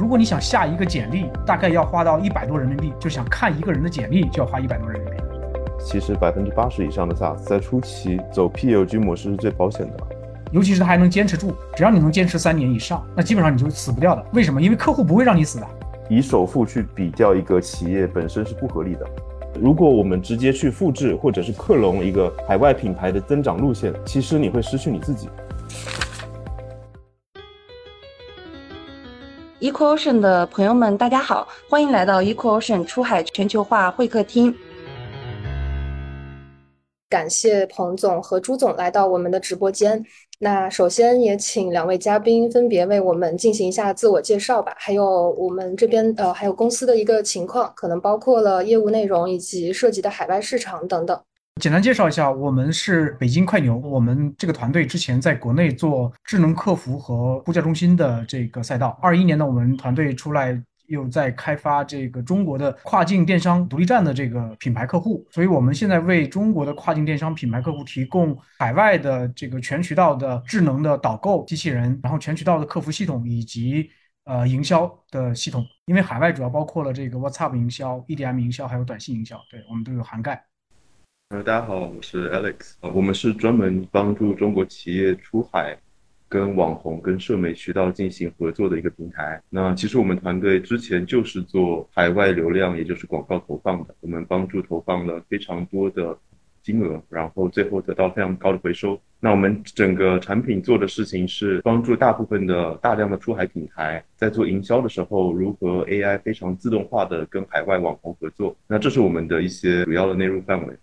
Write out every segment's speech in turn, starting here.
如果你想下一个简历，大概要花到一百多人民币，就想看一个人的简历就要花一百多人民币。其实百分之八十以上的 SaaS 在初期走 PLG 模式是最保险的，尤其是它还能坚持住，只要你能坚持三年以上，那基本上你就死不掉的。为什么？因为客户不会让你死的。以首付去比较一个企业本身是不合理的。如果我们直接去复制或者是克隆一个海外品牌的增长路线，其实你会失去你自己。EcoOcean 的朋友们，大家好，欢迎来到 EcoOcean 出海全球化会客厅。感谢彭总和朱总来到我们的直播间。那首先也请两位嘉宾分别为我们进行一下自我介绍吧，还有我们这边呃，还有公司的一个情况，可能包括了业务内容以及涉及的海外市场等等。简单介绍一下，我们是北京快牛。我们这个团队之前在国内做智能客服和呼叫中心的这个赛道。二一年呢，我们团队出来又在开发这个中国的跨境电商独立站的这个品牌客户。所以，我们现在为中国的跨境电商品牌客户提供海外的这个全渠道的智能的导购机器人，然后全渠道的客服系统以及呃营销的系统。因为海外主要包括了这个 WhatsApp 营销、EDM 营销还有短信营销，对我们都有涵盖。呃，大家好，我是 Alex，我们是专门帮助中国企业出海，跟网红、跟社媒渠道进行合作的一个平台。那其实我们团队之前就是做海外流量，也就是广告投放的。我们帮助投放了非常多的金额，然后最后得到非常高的回收。那我们整个产品做的事情是帮助大部分的大量的出海品牌在做营销的时候，如何 AI 非常自动化的跟海外网红合作。那这是我们的一些主要的内容范围。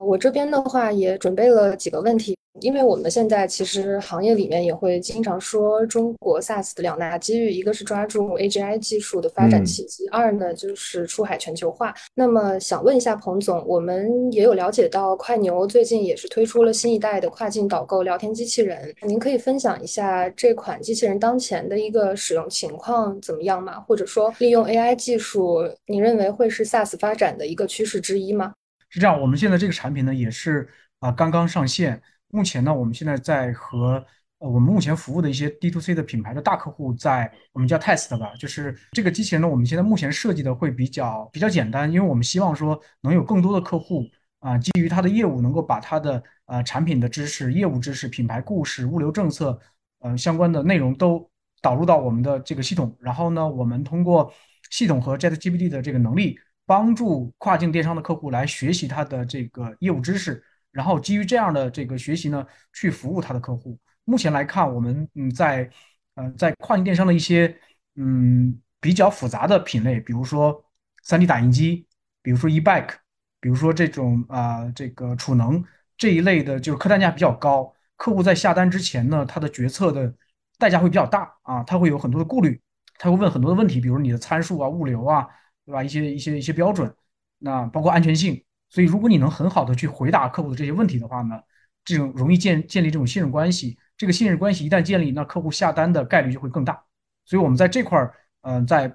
我这边的话也准备了几个问题，因为我们现在其实行业里面也会经常说中国 SaaS 的两大机遇，一个是抓住 AGI 技术的发展契机，二呢就是出海全球化。那么想问一下彭总，我们也有了解到快牛最近也是推出了新一代的跨境导购聊天机器人，您可以分享一下这款机器人当前的一个使用情况怎么样吗？或者说利用 AI 技术，您认为会是 SaaS 发展的一个趋势之一吗？是这样，我们现在这个产品呢也是啊刚刚上线。目前呢，我们现在在和呃我们目前服务的一些 D to C 的品牌的大客户在我们叫 test 吧，就是这个机器人呢，我们现在目前设计的会比较比较简单，因为我们希望说能有更多的客户啊基于他的业务，能够把他的呃产品的知识、业务知识、品牌故事、物流政策呃相关的内容都导入到我们的这个系统，然后呢，我们通过系统和 Jet GPT 的这个能力。帮助跨境电商的客户来学习他的这个业务知识，然后基于这样的这个学习呢，去服务他的客户。目前来看，我们嗯在呃在跨境电商的一些嗯比较复杂的品类，比如说 3D 打印机，比如说 e-bike，比如说这种啊这个储能这一类的，就是客单价比较高，客户在下单之前呢，他的决策的代价会比较大啊，他会有很多的顾虑，他会问很多的问题，比如你的参数啊、物流啊。对吧？一些一些一些标准，那包括安全性。所以，如果你能很好的去回答客户的这些问题的话呢，这种容易建建立这种信任关系。这个信任关系一旦建立，那客户下单的概率就会更大。所以，我们在这块儿，嗯，在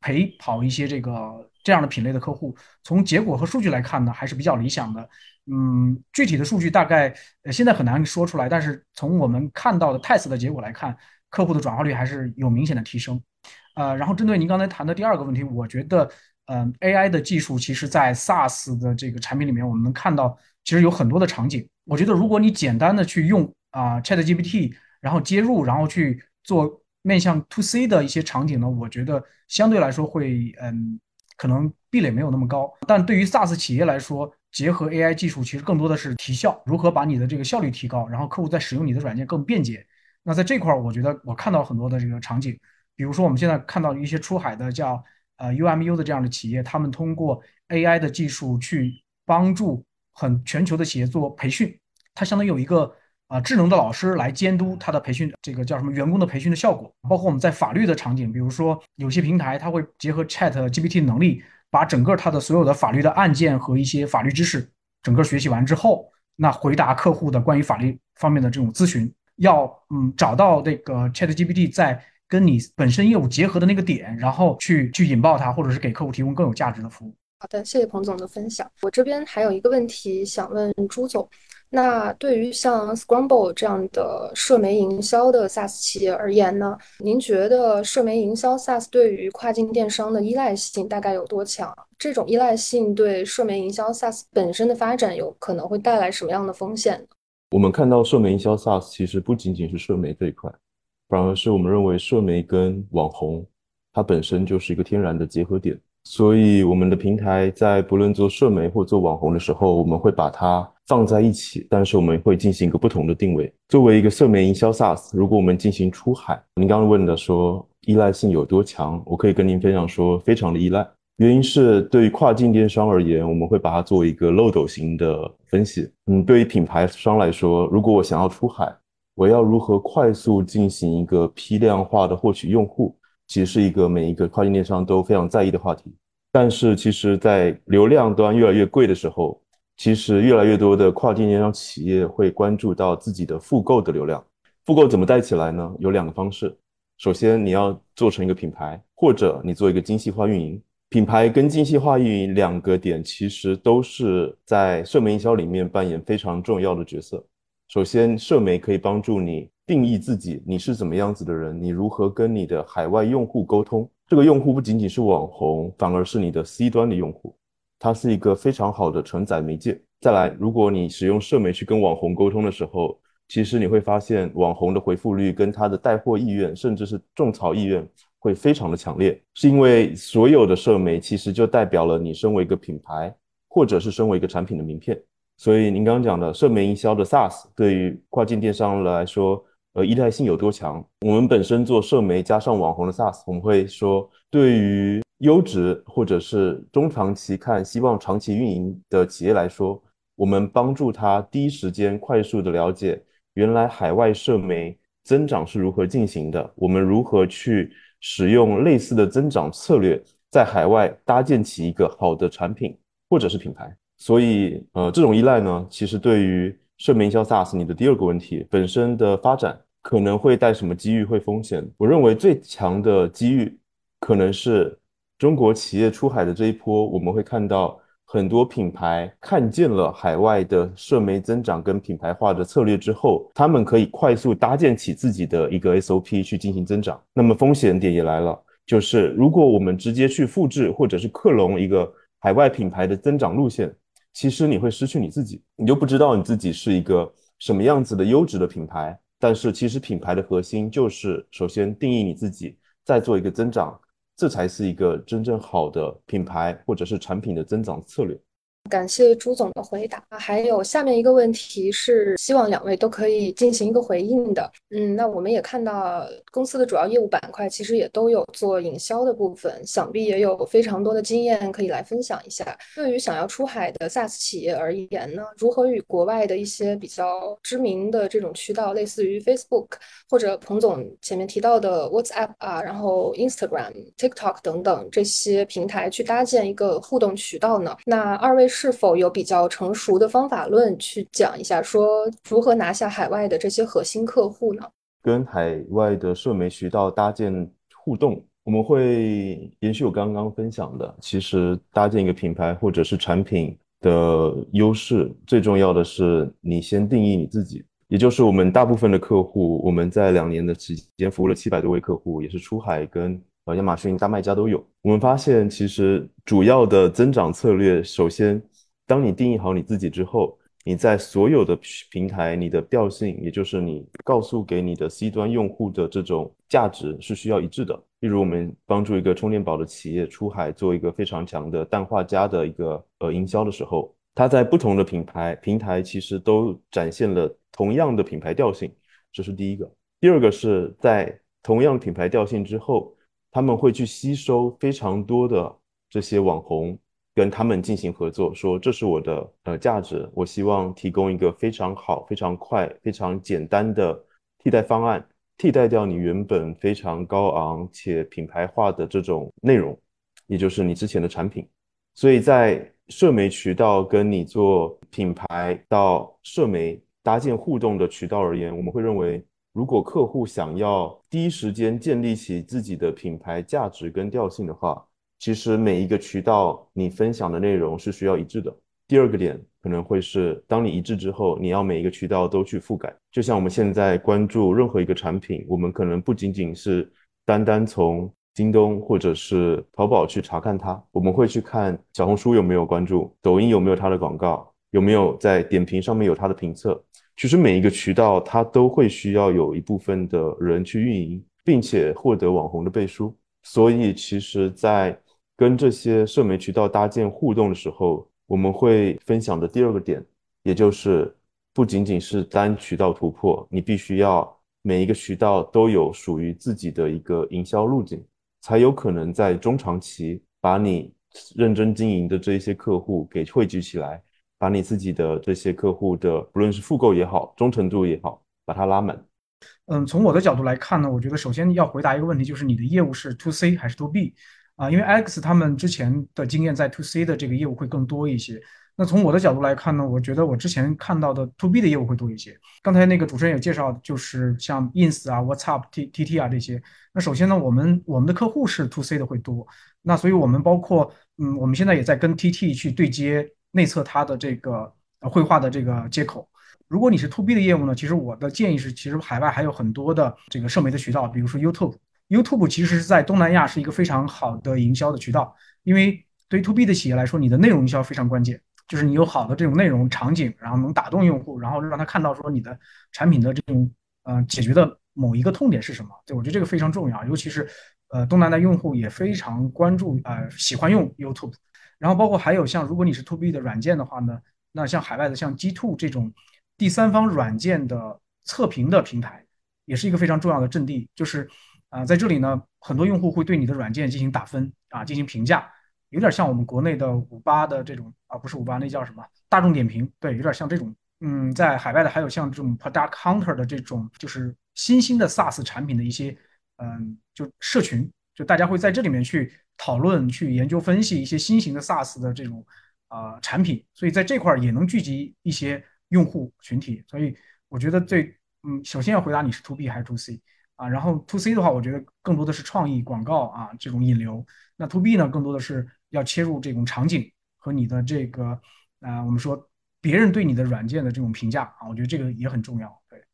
陪跑一些这个这样的品类的客户。从结果和数据来看呢，还是比较理想的。嗯，具体的数据大概呃现在很难说出来，但是从我们看到的 test 的结果来看，客户的转化率还是有明显的提升。呃，然后针对您刚才谈的第二个问题，我觉得，嗯，AI 的技术其实，在 SaaS 的这个产品里面，我们能看到，其实有很多的场景。我觉得，如果你简单的去用啊 ChatGPT，然后接入，然后去做面向 To C 的一些场景呢，我觉得相对来说会，嗯，可能壁垒没有那么高。但对于 SaaS 企业来说，结合 AI 技术，其实更多的是提效，如何把你的这个效率提高，然后客户在使用你的软件更便捷。那在这块儿，我觉得我看到很多的这个场景。比如说，我们现在看到一些出海的叫呃 UMU 的这样的企业，他们通过 AI 的技术去帮助很全球的企业做培训，它相当于有一个啊智能的老师来监督它的培训，这个叫什么员工的培训的效果。包括我们在法律的场景，比如说有些平台它会结合 Chat GPT 能力，把整个它的所有的法律的案件和一些法律知识整个学习完之后，那回答客户的关于法律方面的这种咨询，要嗯找到那个 Chat GPT 在跟你本身业务结合的那个点，然后去去引爆它，或者是给客户提供更有价值的服务。好的，谢谢彭总的分享。我这边还有一个问题想问朱总，那对于像 Scramble 这样的社媒营销的 SaaS 企业而言呢，您觉得社媒营销 SaaS 对于跨境电商的依赖性大概有多强？这种依赖性对社媒营销 SaaS 本身的发展有可能会带来什么样的风险呢？我们看到社媒营销 SaaS 其实不仅仅是社媒这一块，反而是我们认为社媒跟网红它本身就是一个天然的结合点。所以，我们的平台在不论做社媒或做网红的时候，我们会把它放在一起，但是我们会进行一个不同的定位。作为一个社媒营销 SaaS，如果我们进行出海，您刚刚问的说依赖性有多强，我可以跟您分享说，非常的依赖。原因是对于跨境电商而言，我们会把它做一个漏斗型的分析。嗯，对于品牌商来说，如果我想要出海，我要如何快速进行一个批量化的获取用户？其实是一个每一个跨境电商都非常在意的话题，但是其实，在流量端越来越贵的时候，其实越来越多的跨境电商企业会关注到自己的复购的流量。复购怎么带起来呢？有两个方式。首先，你要做成一个品牌，或者你做一个精细化运营。品牌跟精细化运营两个点，其实都是在社媒营销里面扮演非常重要的角色。首先，社媒可以帮助你。定义自己，你是怎么样子的人？你如何跟你的海外用户沟通？这个用户不仅仅是网红，反而是你的 C 端的用户，它是一个非常好的承载媒介。再来，如果你使用社媒去跟网红沟通的时候，其实你会发现网红的回复率跟他的带货意愿，甚至是种草意愿会非常的强烈，是因为所有的社媒其实就代表了你身为一个品牌，或者是身为一个产品的名片。所以您刚刚讲的社媒营销的 SaaS，对于跨境电商来说，呃，依赖性有多强？我们本身做社媒加上网红的 SaaS，我们会说，对于优质或者是中长期看、希望长期运营的企业来说，我们帮助他第一时间快速的了解原来海外社媒增长是如何进行的，我们如何去使用类似的增长策略，在海外搭建起一个好的产品或者是品牌。所以，呃，这种依赖呢，其实对于社媒营销 SaaS，你的第二个问题本身的发展。可能会带什么机遇，会风险？我认为最强的机遇，可能是中国企业出海的这一波，我们会看到很多品牌看见了海外的社媒增长跟品牌化的策略之后，他们可以快速搭建起自己的一个 SOP 去进行增长。那么风险点也来了，就是如果我们直接去复制或者是克隆一个海外品牌的增长路线，其实你会失去你自己，你就不知道你自己是一个什么样子的优质的品牌。但是，其实品牌的核心就是首先定义你自己，再做一个增长，这才是一个真正好的品牌或者是产品的增长策略。感谢朱总的回答。还有下面一个问题是，希望两位都可以进行一个回应的。嗯，那我们也看到公司的主要业务板块其实也都有做营销的部分，想必也有非常多的经验可以来分享一下。对于想要出海的 SaaS 企业而言呢，如何与国外的一些比较知名的这种渠道，类似于 Facebook 或者彭总前面提到的 WhatsApp 啊，然后 Instagram、TikTok 等等这些平台去搭建一个互动渠道呢？那二位。是否有比较成熟的方法论去讲一下，说如何拿下海外的这些核心客户呢？跟海外的社媒渠道搭建互动，我们会延续我刚刚分享的。其实搭建一个品牌或者是产品的优势，最重要的是你先定义你自己，也就是我们大部分的客户，我们在两年的时间服务了七百多位客户，也是出海跟。呃，亚马逊大卖家都有。我们发现，其实主要的增长策略，首先，当你定义好你自己之后，你在所有的平台，你的调性，也就是你告诉给你的 C 端用户的这种价值是需要一致的。例如，我们帮助一个充电宝的企业出海做一个非常强的氮化镓的一个呃营销的时候，它在不同的品牌平台其实都展现了同样的品牌调性，这是第一个。第二个是在同样品牌调性之后。他们会去吸收非常多的这些网红，跟他们进行合作，说这是我的呃价值，我希望提供一个非常好、非常快、非常简单的替代方案，替代掉你原本非常高昂且品牌化的这种内容，也就是你之前的产品。所以在社媒渠道跟你做品牌到社媒搭建互动的渠道而言，我们会认为。如果客户想要第一时间建立起自己的品牌价值跟调性的话，其实每一个渠道你分享的内容是需要一致的。第二个点可能会是，当你一致之后，你要每一个渠道都去覆盖。就像我们现在关注任何一个产品，我们可能不仅仅是单单从京东或者是淘宝去查看它，我们会去看小红书有没有关注，抖音有没有它的广告，有没有在点评上面有它的评测。其实每一个渠道它都会需要有一部分的人去运营，并且获得网红的背书。所以其实，在跟这些社媒渠道搭建互动的时候，我们会分享的第二个点，也就是不仅仅是单渠道突破，你必须要每一个渠道都有属于自己的一个营销路径，才有可能在中长期把你认真经营的这一些客户给汇聚起来，把你自己的这些客户的不论是复购也好，忠诚度也好，把它拉满。嗯，从我的角度来看呢，我觉得首先要回答一个问题，就是你的业务是 to C 还是 to B？啊，因为 X 他们之前的经验在 To C 的这个业务会更多一些。那从我的角度来看呢，我觉得我之前看到的 To B 的业务会多一些。刚才那个主持人有介绍，就是像 Ins 啊、WhatsApp、T T T 啊这些。那首先呢，我们我们的客户是 To C 的会多。那所以我们包括嗯，我们现在也在跟 T T 去对接内测它的这个绘画的这个接口。如果你是 To B 的业务呢，其实我的建议是，其实海外还有很多的这个社媒的渠道，比如说 YouTube。YouTube 其实是在东南亚是一个非常好的营销的渠道，因为对于 To B 的企业来说，你的内容营销非常关键，就是你有好的这种内容场景，然后能打动用户，然后让他看到说你的产品的这种呃解决的某一个痛点是什么。对我觉得这个非常重要，尤其是呃东南亚用户也非常关注呃喜欢用 YouTube，然后包括还有像如果你是 To B 的软件的话呢，那像海外的像 G Two 这种第三方软件的测评的平台，也是一个非常重要的阵地，就是。啊，在这里呢，很多用户会对你的软件进行打分啊，进行评价，有点像我们国内的五八的这种啊，不是五八，那叫什么？大众点评，对，有点像这种。嗯，在海外的还有像这种 Product Hunter 的这种，就是新兴的 SaaS 产品的一些，嗯，就社群，就大家会在这里面去讨论、去研究、分析一些新型的 SaaS 的这种啊产品，所以在这块儿也能聚集一些用户群体。所以我觉得最，嗯，首先要回答你是 To B 还是 To C。啊，然后 to C 的话，我觉得更多的是创意广告啊这种引流。那 to B 呢，更多的是要切入这种场景和你的这个啊，我们说别人对你的软件的这种评价啊，我觉得这个也很重要。对，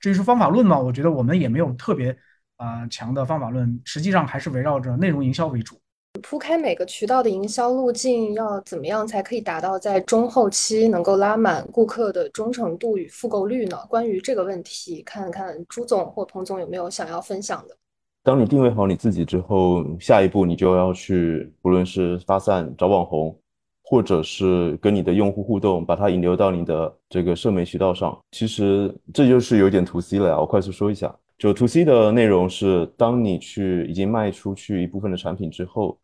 至于说方法论嘛，我觉得我们也没有特别啊强的方法论，实际上还是围绕着内容营销为主。铺开每个渠道的营销路径，要怎么样才可以达到在中后期能够拉满顾客的忠诚度与复购率呢？关于这个问题，看看朱总或彭总有没有想要分享的。当你定位好你自己之后，下一步你就要去，不论是发散找网红，或者是跟你的用户互动，把它引流到你的这个社媒渠道上。其实这就是有点 to C 了呀。我快速说一下，就 to C 的内容是，当你去已经卖出去一部分的产品之后。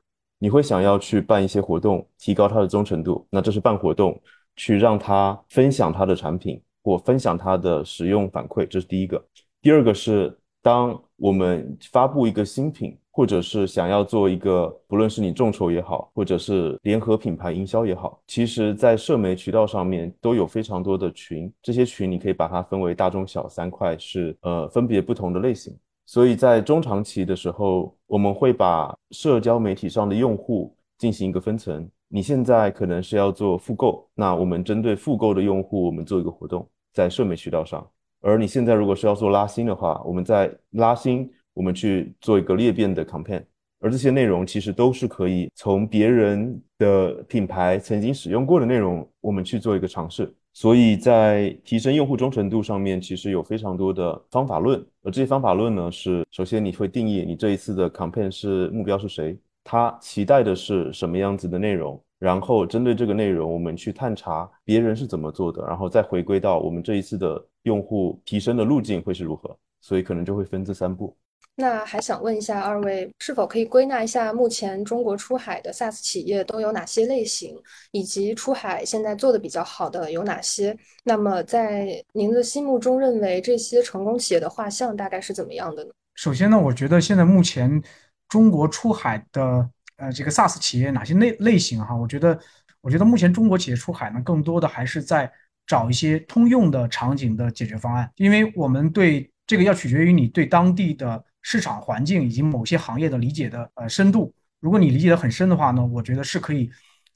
你会想要去办一些活动，提高他的忠诚度。那这是办活动，去让他分享他的产品或分享他的使用反馈，这是第一个。第二个是，当我们发布一个新品，或者是想要做一个，不论是你众筹也好，或者是联合品牌营销也好，其实在社媒渠道上面都有非常多的群，这些群你可以把它分为大中小三块，是呃分别不同的类型。所以在中长期的时候，我们会把社交媒体上的用户进行一个分层。你现在可能是要做复购，那我们针对复购的用户，我们做一个活动在社媒渠道上。而你现在如果是要做拉新的话，我们在拉新，我们去做一个裂变的 campaign。而这些内容其实都是可以从别人的品牌曾经使用过的内容，我们去做一个尝试。所以在提升用户忠诚度上面，其实有非常多的方法论。而这些方法论呢，是首先你会定义你这一次的 campaign 是目标是谁，他期待的是什么样子的内容，然后针对这个内容，我们去探查别人是怎么做的，然后再回归到我们这一次的用户提升的路径会是如何。所以可能就会分这三步。那还想问一下二位，是否可以归纳一下目前中国出海的 SaaS 企业都有哪些类型，以及出海现在做的比较好的有哪些？那么在您的心目中，认为这些成功企业的画像大概是怎么样的呢？首先呢，我觉得现在目前中国出海的呃这个 SaaS 企业哪些类类型哈？我觉得，我觉得目前中国企业出海呢，更多的还是在找一些通用的场景的解决方案，因为我们对这个要取决于你对当地的。市场环境以及某些行业的理解的呃深度，如果你理解的很深的话呢，我觉得是可以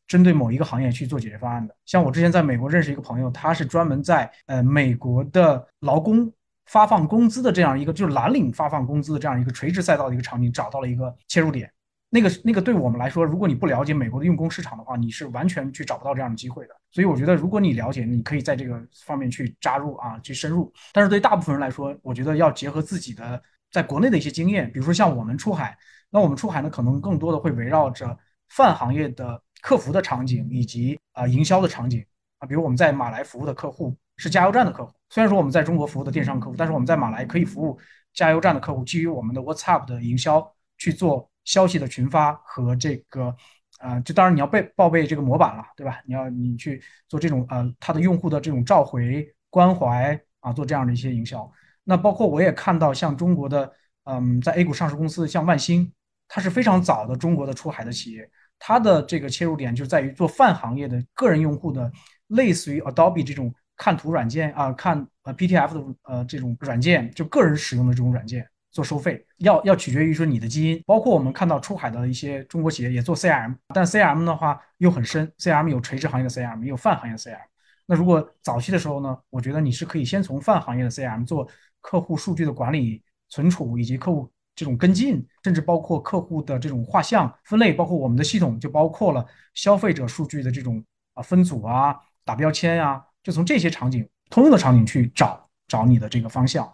针对某一个行业去做解决方案的。像我之前在美国认识一个朋友，他是专门在呃美国的劳工发放工资的这样一个就是蓝领发放工资的这样一个垂直赛道的一个场景，找到了一个切入点。那个那个对我们来说，如果你不了解美国的用工市场的话，你是完全去找不到这样的机会的。所以我觉得，如果你了解，你可以在这个方面去扎入啊，去深入。但是对大部分人来说，我觉得要结合自己的在国内的一些经验，比如说像我们出海，那我们出海呢，可能更多的会围绕着泛行业的客服的场景以及啊营销的场景啊，比如我们在马来服务的客户是加油站的客户，虽然说我们在中国服务的电商客户，但是我们在马来可以服务加油站的客户，基于我们的 WhatsApp 的营销去做。消息的群发和这个，呃，就当然你要备报备这个模板了，对吧？你要你去做这种呃，它的用户的这种召回关怀啊，做这样的一些营销。那包括我也看到像中国的，嗯，在 A 股上市公司像万兴，它是非常早的中国的出海的企业，它的这个切入点就在于做泛行业的个人用户的，类似于 Adobe 这种看图软件啊，看呃 PTF 的呃这种软件，就个人使用的这种软件。做收费要要取决于说你的基因，包括我们看到出海的一些中国企业也做 CRM，但 CRM 的话又很深，CRM 有垂直行业的 CRM，也有泛行业的 CRM。那如果早期的时候呢，我觉得你是可以先从泛行业的 CRM 做客户数据的管理、存储以及客户这种跟进，甚至包括客户的这种画像分类，包括我们的系统就包括了消费者数据的这种啊分组啊、打标签呀，就从这些场景通用的场景去找找你的这个方向。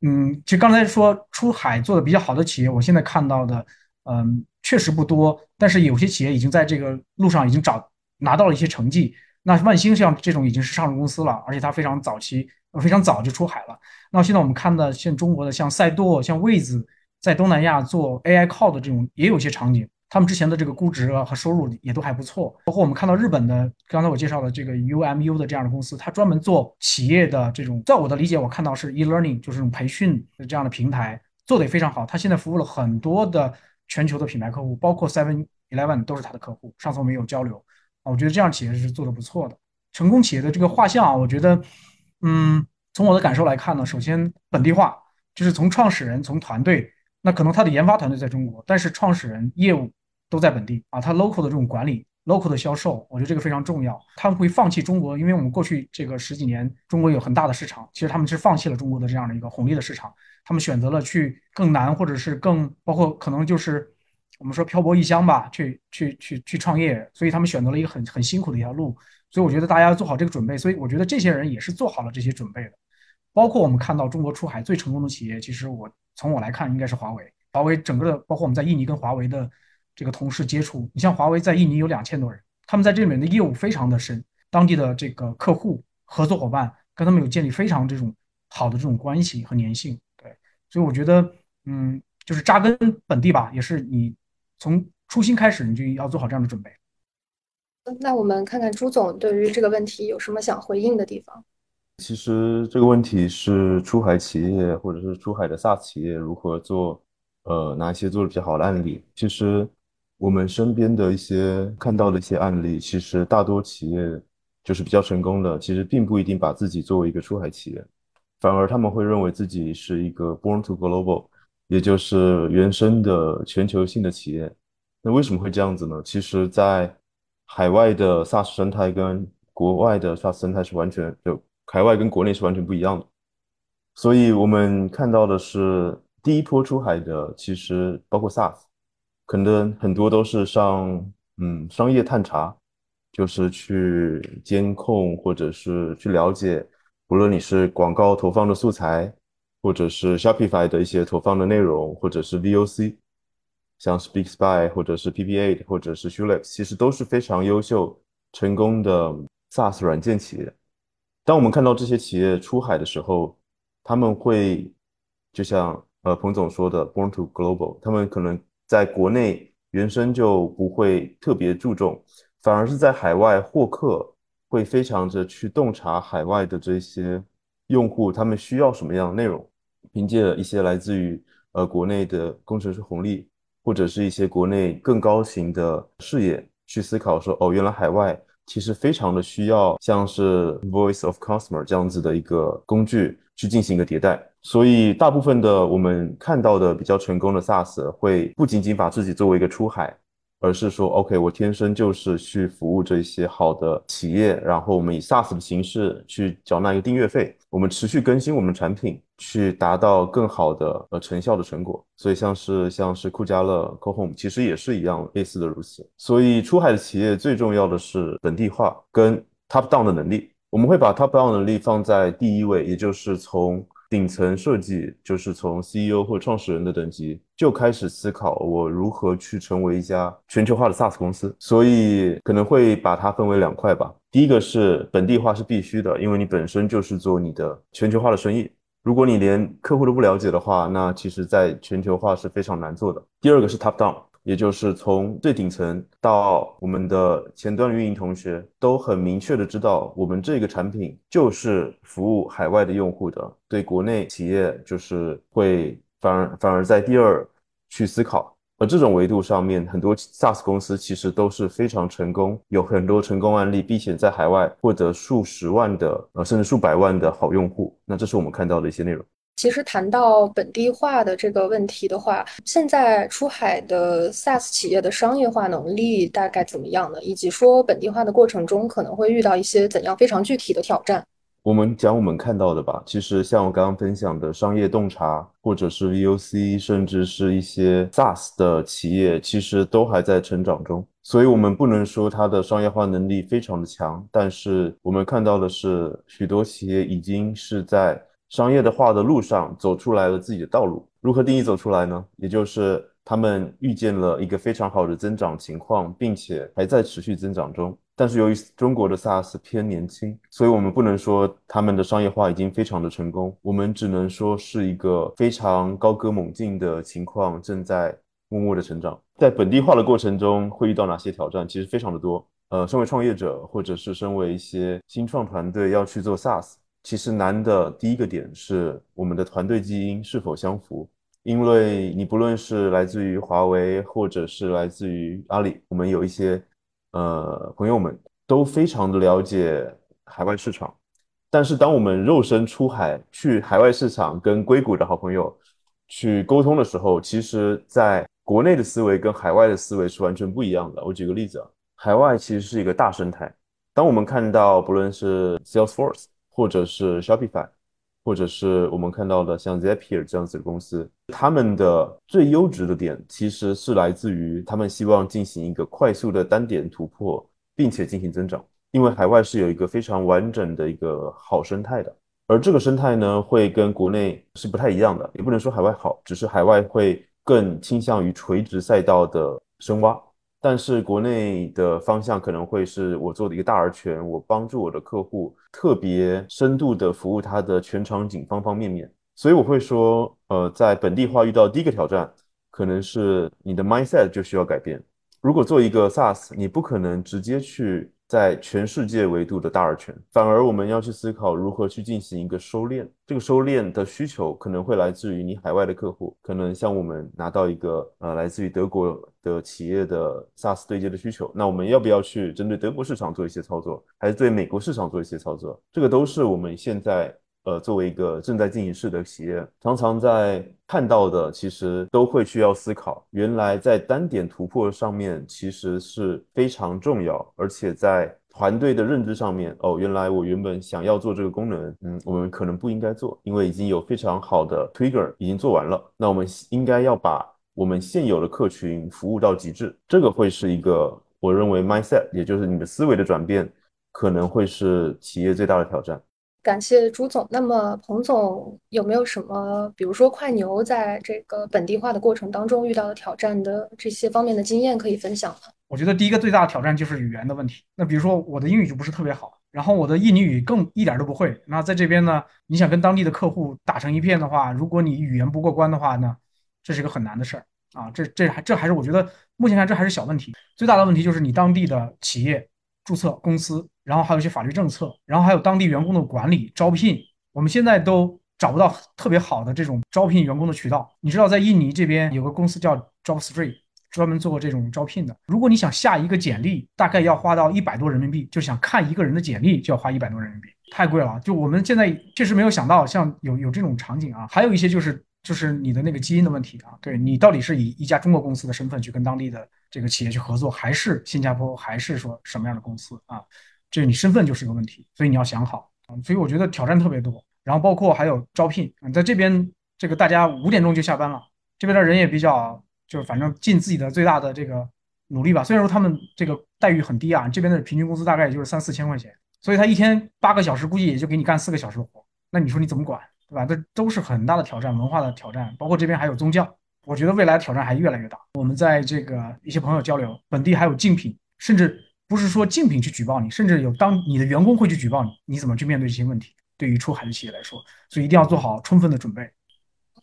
嗯，其实刚才说出海做的比较好的企业，我现在看到的，嗯，确实不多。但是有些企业已经在这个路上已经找拿到了一些成绩。那万兴像这种已经是上市公司了，而且它非常早期，非常早就出海了。那现在我们看到像中国的像赛舵、像位子，在东南亚做 AI call 的这种也有一些场景。他们之前的这个估值和收入也都还不错，包括我们看到日本的刚才我介绍的这个 UMU 的这样的公司，它专门做企业的这种，在我的理解，我看到是 e-learning，就是这种培训的这样的平台，做的也非常好。它现在服务了很多的全球的品牌客户，包括 Seven Eleven 都是它的客户。上次我们有交流我觉得这样企业是做的不错的。成功企业的这个画像啊，我觉得，嗯，从我的感受来看呢，首先本地化，就是从创始人从团队。那可能他的研发团队在中国，但是创始人业务都在本地啊。他 local 的这种管理，local 的销售，我觉得这个非常重要。他们会放弃中国，因为我们过去这个十几年，中国有很大的市场，其实他们是放弃了中国的这样的一个红利的市场，他们选择了去更难，或者是更包括可能就是我们说漂泊异乡吧，去去去去创业，所以他们选择了一个很很辛苦的一条路。所以我觉得大家要做好这个准备。所以我觉得这些人也是做好了这些准备的。包括我们看到中国出海最成功的企业，其实我从我来看，应该是华为。华为整个的，包括我们在印尼跟华为的这个同事接触，你像华为在印尼有两千多人，他们在这里面的业务非常的深，当地的这个客户、合作伙伴跟他们有建立非常这种好的这种关系和粘性。对，所以我觉得，嗯，就是扎根本地吧，也是你从初心开始，你就要做好这样的准备。那我们看看朱总对于这个问题有什么想回应的地方？其实这个问题是出海企业或者是出海的 SaaS 企业如何做，呃，哪一些做的比较好的案例？其实我们身边的一些看到的一些案例，其实大多企业就是比较成功的，其实并不一定把自己作为一个出海企业，反而他们会认为自己是一个 born to global，也就是原生的全球性的企业。那为什么会这样子呢？其实，在海外的 SaaS 生态跟国外的 SaaS 生态是完全就。海外跟国内是完全不一样的，所以我们看到的是第一波出海的，其实包括 SaaS，可能很多都是上嗯商业探查，就是去监控或者是去了解，无论你是广告投放的素材，或者是 Shopify 的一些投放的内容，或者是 VOC，像 SpeakSpy 或者是 PP8 或者是 Shulex，其实都是非常优秀成功的 SaaS 软件企业。当我们看到这些企业出海的时候，他们会就像呃彭总说的，born to global，他们可能在国内原生就不会特别注重，反而是在海外获客会非常的去洞察海外的这些用户，他们需要什么样的内容，凭借一些来自于呃国内的工程师红利，或者是一些国内更高型的视野去思考说，哦，原来海外。其实非常的需要像是 Voice of Customer 这样子的一个工具去进行一个迭代，所以大部分的我们看到的比较成功的 SaaS 会不仅仅把自己作为一个出海，而是说，OK，我天生就是去服务这些好的企业，然后我们以 SaaS 的形式去缴纳一个订阅费，我们持续更新我们的产品，去达到更好的呃成效的成果。所以像是像是酷家乐、CoHome，其实也是一样类似的如此。所以出海的企业最重要的是本地化跟 Top Down 的能力，我们会把 Top Down 能力放在第一位，也就是从。顶层设计就是从 CEO 或创始人的等级就开始思考我如何去成为一家全球化的 SaaS 公司，所以可能会把它分为两块吧。第一个是本地化是必须的，因为你本身就是做你的全球化的生意，如果你连客户都不了解的话，那其实在全球化是非常难做的。第二个是 Top Down。也就是从最顶层到我们的前端运营同学都很明确的知道，我们这个产品就是服务海外的用户的，对国内企业就是会反而反而在第二去思考。而这种维度上面，很多 SaaS 公司其实都是非常成功，有很多成功案例，并且在海外获得数十万的呃甚至数百万的好用户。那这是我们看到的一些内容。其实谈到本地化的这个问题的话，现在出海的 SaaS 企业的商业化能力大概怎么样呢？以及说本地化的过程中可能会遇到一些怎样非常具体的挑战？我们讲我们看到的吧。其实像我刚刚分享的商业洞察，或者是 VOC，甚至是一些 SaaS 的企业，其实都还在成长中。所以，我们不能说它的商业化能力非常的强，但是我们看到的是，许多企业已经是在。商业的化的路上走出来了自己的道路，如何定义走出来呢？也就是他们遇见了一个非常好的增长情况，并且还在持续增长中。但是由于中国的 SaaS 偏年轻，所以我们不能说他们的商业化已经非常的成功，我们只能说是一个非常高歌猛进的情况正在默默的成长。在本地化的过程中会遇到哪些挑战？其实非常的多。呃，身为创业者，或者是身为一些新创团队要去做 SaaS。其实难的第一个点是我们的团队基因是否相符，因为你不论是来自于华为，或者是来自于阿里，我们有一些呃朋友们都非常的了解海外市场，但是当我们肉身出海去海外市场跟硅谷的好朋友去沟通的时候，其实在国内的思维跟海外的思维是完全不一样的。我举个例子啊，海外其实是一个大生态，当我们看到不论是 Salesforce。或者是 Shopify，或者是我们看到的像 Zapier 这样子的公司，他们的最优质的点其实是来自于他们希望进行一个快速的单点突破，并且进行增长。因为海外是有一个非常完整的一个好生态的，而这个生态呢，会跟国内是不太一样的。也不能说海外好，只是海外会更倾向于垂直赛道的深挖。但是国内的方向可能会是我做的一个大而全，我帮助我的客户特别深度的服务他的全场景方方面面。所以我会说，呃，在本地化遇到第一个挑战，可能是你的 mindset 就需要改变。如果做一个 SaaS，你不可能直接去。在全世界维度的大而全，反而我们要去思考如何去进行一个收敛。这个收敛的需求可能会来自于你海外的客户，可能像我们拿到一个呃来自于德国的企业的 SaaS 对接的需求，那我们要不要去针对德国市场做一些操作，还是对美国市场做一些操作？这个都是我们现在。呃，作为一个正在进行式的企业，常常在看到的，其实都会需要思考。原来在单点突破上面，其实是非常重要，而且在团队的认知上面，哦，原来我原本想要做这个功能，嗯，我们可能不应该做，因为已经有非常好的 trigger 已经做完了。那我们应该要把我们现有的客群服务到极致，这个会是一个我认为 mindset，也就是你的思维的转变，可能会是企业最大的挑战。感谢朱总。那么彭总有没有什么，比如说快牛在这个本地化的过程当中遇到的挑战的这些方面的经验可以分享呢？我觉得第一个最大的挑战就是语言的问题。那比如说我的英语就不是特别好，然后我的印尼语更一点都不会。那在这边呢，你想跟当地的客户打成一片的话，如果你语言不过关的话呢，这是一个很难的事儿啊。这这还这还是我觉得目前看这还是小问题。最大的问题就是你当地的企业注册公司。然后还有一些法律政策，然后还有当地员工的管理、招聘，我们现在都找不到特别好的这种招聘员工的渠道。你知道，在印尼这边有个公司叫 JobStreet，专门做过这种招聘的。如果你想下一个简历，大概要花到一百多人民币，就想看一个人的简历就要花一百多人民币，太贵了。就我们现在确实没有想到，像有有这种场景啊。还有一些就是就是你的那个基因的问题啊，对你到底是以一家中国公司的身份去跟当地的。这个企业去合作，还是新加坡，还是说什么样的公司啊？就是你身份就是个问题，所以你要想好啊。所以我觉得挑战特别多，然后包括还有招聘，嗯，在这边这个大家五点钟就下班了，这边的人也比较就是反正尽自己的最大的这个努力吧。虽然说他们这个待遇很低啊，这边的平均工资大概也就是三四千块钱，所以他一天八个小时，估计也就给你干四个小时的活，那你说你怎么管？对吧？这都是很大的挑战，文化的挑战，包括这边还有宗教，我觉得未来挑战还越来越大。我们在这个一些朋友交流，本地还有竞品，甚至不是说竞品去举报你，甚至有当你的员工会去举报你，你怎么去面对这些问题？对于出海的企业来说，所以一定要做好充分的准备。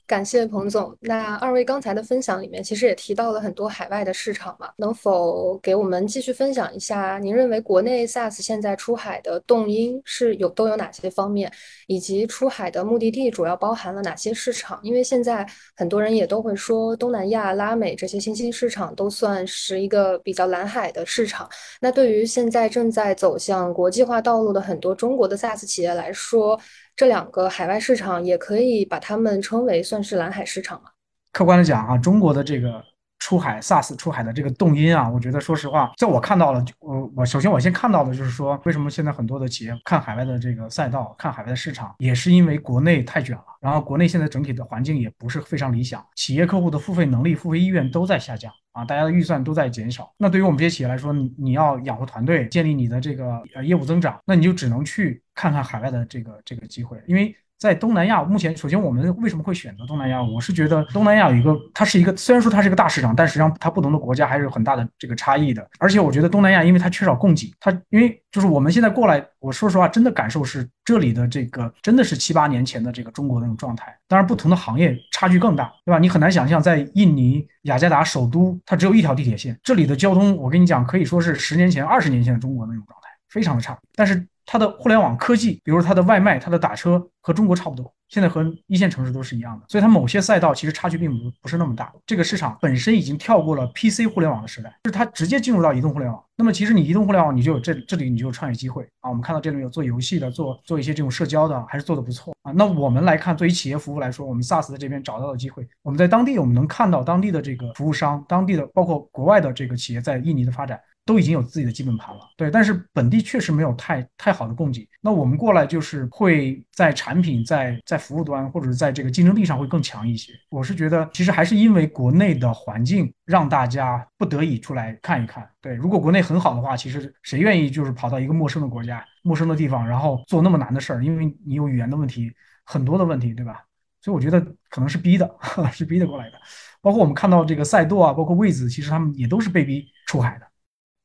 感谢彭总。那二位刚才的分享里面，其实也提到了很多海外的市场嘛，能否给我们继续分享一下？您认为国内 SaaS 现在出海的动因是有都有哪些方面，以及出海的目的地主要包含了哪些市场？因为现在很多人也都会说，东南亚、拉美这些新兴市场都算是一个比较蓝海的市场。那对于现在正在走向国际化道路的很多中国的 SaaS 企业来说，这两个海外市场也可以把它们称为算是蓝海市场吗？客观的讲啊，中国的这个出海 SaaS 出海的这个动因啊，我觉得说实话，在我看到了，我我首先我先看到的就是说，为什么现在很多的企业看海外的这个赛道，看海外的市场，也是因为国内太卷了，然后国内现在整体的环境也不是非常理想，企业客户的付费能力、付费意愿都在下降。啊，大家的预算都在减少。那对于我们这些企业来说，你你要养活团队，建立你的这个呃业务增长，那你就只能去看看海外的这个这个机会，因为。在东南亚，目前首先我们为什么会选择东南亚？我是觉得东南亚有一个，它是一个虽然说它是一个大市场，但实际上它不同的国家还是有很大的这个差异的。而且我觉得东南亚，因为它缺少供给，它因为就是我们现在过来，我说实话，真的感受是这里的这个真的是七八年前的这个中国那种状态。当然，不同的行业差距更大，对吧？你很难想象在印尼雅加达首都，它只有一条地铁线，这里的交通，我跟你讲，可以说是十年前、二十年前的中国那种状态，非常的差。但是它的互联网科技，比如它的外卖、它的打车，和中国差不多，现在和一线城市都是一样的，所以它某些赛道其实差距并不不是那么大。这个市场本身已经跳过了 PC 互联网的时代，就是它直接进入到移动互联网。那么其实你移动互联网，你就有这这里你就有创业机会啊。我们看到这里有做游戏的，做做一些这种社交的，还是做的不错啊。那我们来看，对于企业服务来说，我们 SaaS 在这边找到的机会，我们在当地我们能看到当地的这个服务商，当地的包括国外的这个企业在印尼的发展。都已经有自己的基本盘了，对，但是本地确实没有太太好的供给。那我们过来就是会在产品、在在服务端或者是在这个竞争力上会更强一些。我是觉得，其实还是因为国内的环境让大家不得已出来看一看。对，如果国内很好的话，其实谁愿意就是跑到一个陌生的国家、陌生的地方，然后做那么难的事儿？因为你有语言的问题，很多的问题，对吧？所以我觉得可能是逼的，是逼得过来的。包括我们看到这个赛度啊，包括位子，其实他们也都是被逼出海的。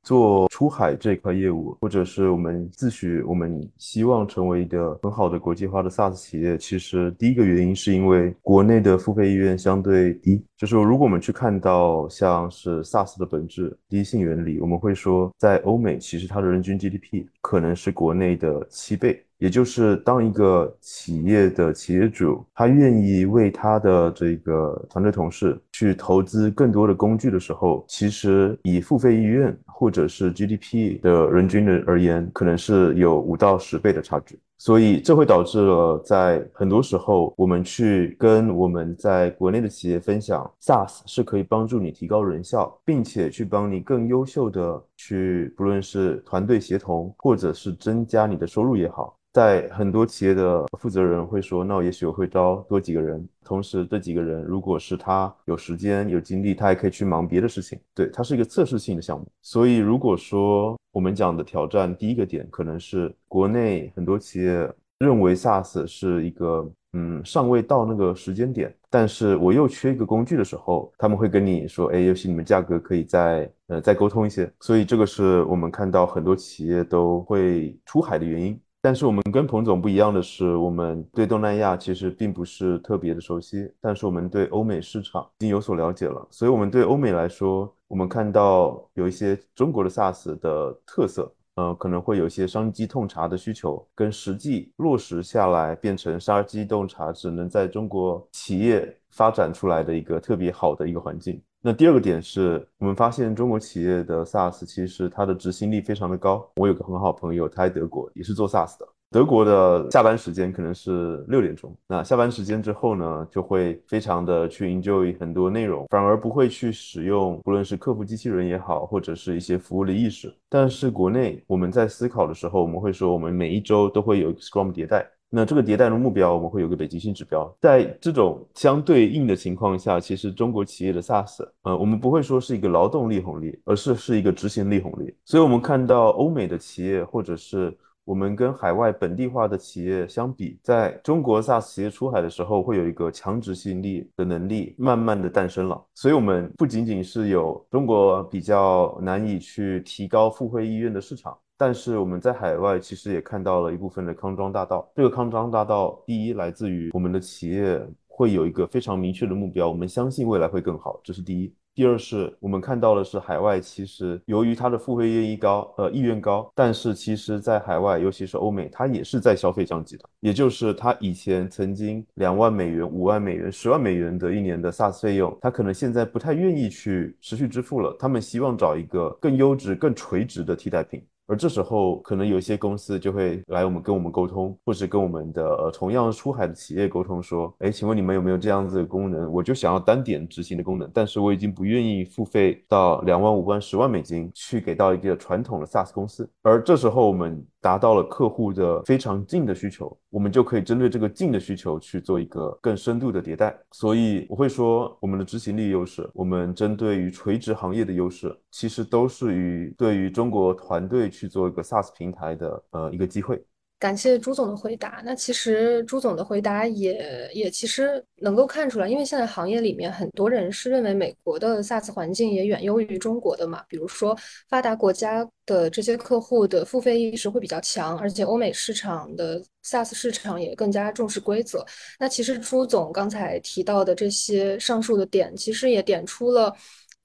做出海这块业务，或者是我们自诩我们希望成为一个很好的国际化的 SaaS 企业，其实第一个原因是因为国内的付费意愿相对低。就是如果我们去看到像是 SaaS 的本质第一性原理，我们会说，在欧美其实它的人均 GDP 可能是国内的七倍。也就是当一个企业的企业主，他愿意为他的这个团队同事去投资更多的工具的时候，其实以付费意愿或者是 GDP 的人均的而言，可能是有五到十倍的差距。所以这会导致了在很多时候，我们去跟我们在国内的企业分享，SaaS 是可以帮助你提高人效，并且去帮你更优秀的去，不论是团队协同，或者是增加你的收入也好。在很多企业的负责人会说，那也许我会招多几个人，同时这几个人如果是他有时间有精力，他还可以去忙别的事情。对，它是一个测试性的项目。所以如果说我们讲的挑战第一个点，可能是国内很多企业认为 SaaS 是一个嗯尚未到那个时间点，但是我又缺一个工具的时候，他们会跟你说，哎，也许你们价格可以再呃再沟通一些。所以这个是我们看到很多企业都会出海的原因。但是我们跟彭总不一样的是，我们对东南亚其实并不是特别的熟悉，但是我们对欧美市场已经有所了解了。所以，我们对欧美来说，我们看到有一些中国的 SaaS 的特色，呃，可能会有一些商机洞察的需求，跟实际落实下来变成商机洞察只能在中国企业发展出来的一个特别好的一个环境。那第二个点是我们发现中国企业的 SaaS 其实它的执行力非常的高。我有个很好朋友，他在德国也是做 SaaS 的，德国的下班时间可能是六点钟，那下班时间之后呢，就会非常的去 enjoy 很多内容，反而不会去使用，不论是客服机器人也好，或者是一些服务的意识。但是国内我们在思考的时候，我们会说，我们每一周都会有 Scrum 迭代，那这个迭代的目标，我们会有个北极星指标。在这种相对应的情况下，其实中国企业的 SaaS，呃，我们不会说是一个劳动力红利，而是是一个执行力红利。所以，我们看到欧美的企业或者是我们跟海外本地化的企业相比，在中国 SaaS 企业出海的时候，会有一个强执行力的能力慢慢的诞生了。所以，我们不仅仅是有中国比较难以去提高付费意愿的市场，但是我们在海外其实也看到了一部分的康庄大道。这个康庄大道，第一来自于我们的企业会有一个非常明确的目标，我们相信未来会更好，这是第一。第二是我们看到的是海外，其实由于它的付费愿意高，呃意愿高，但是其实在海外，尤其是欧美，它也是在消费降级的，也就是它以前曾经两万美元、五万美元、十万美元的一年的 SaaS 费用，他可能现在不太愿意去持续支付了，他们希望找一个更优质、更垂直的替代品。而这时候，可能有些公司就会来我们跟我们沟通，或是跟我们的呃同样出海的企业沟通，说，哎，请问你们有没有这样子的功能？我就想要单点执行的功能，但是我已经不愿意付费到两万、五万、十万美金去给到一个传统的 SaaS 公司。而这时候，我们达到了客户的非常近的需求，我们就可以针对这个近的需求去做一个更深度的迭代。所以我会说，我们的执行力优势，我们针对于垂直行业的优势，其实都是与对于中国团队。去做一个 SaaS 平台的呃一个机会。感谢朱总的回答。那其实朱总的回答也也其实能够看出来，因为现在行业里面很多人是认为美国的 SaaS 环境也远优于中国的嘛。比如说发达国家的这些客户的付费意识会比较强，而且欧美市场的 SaaS 市场也更加重视规则。那其实朱总刚才提到的这些上述的点，其实也点出了。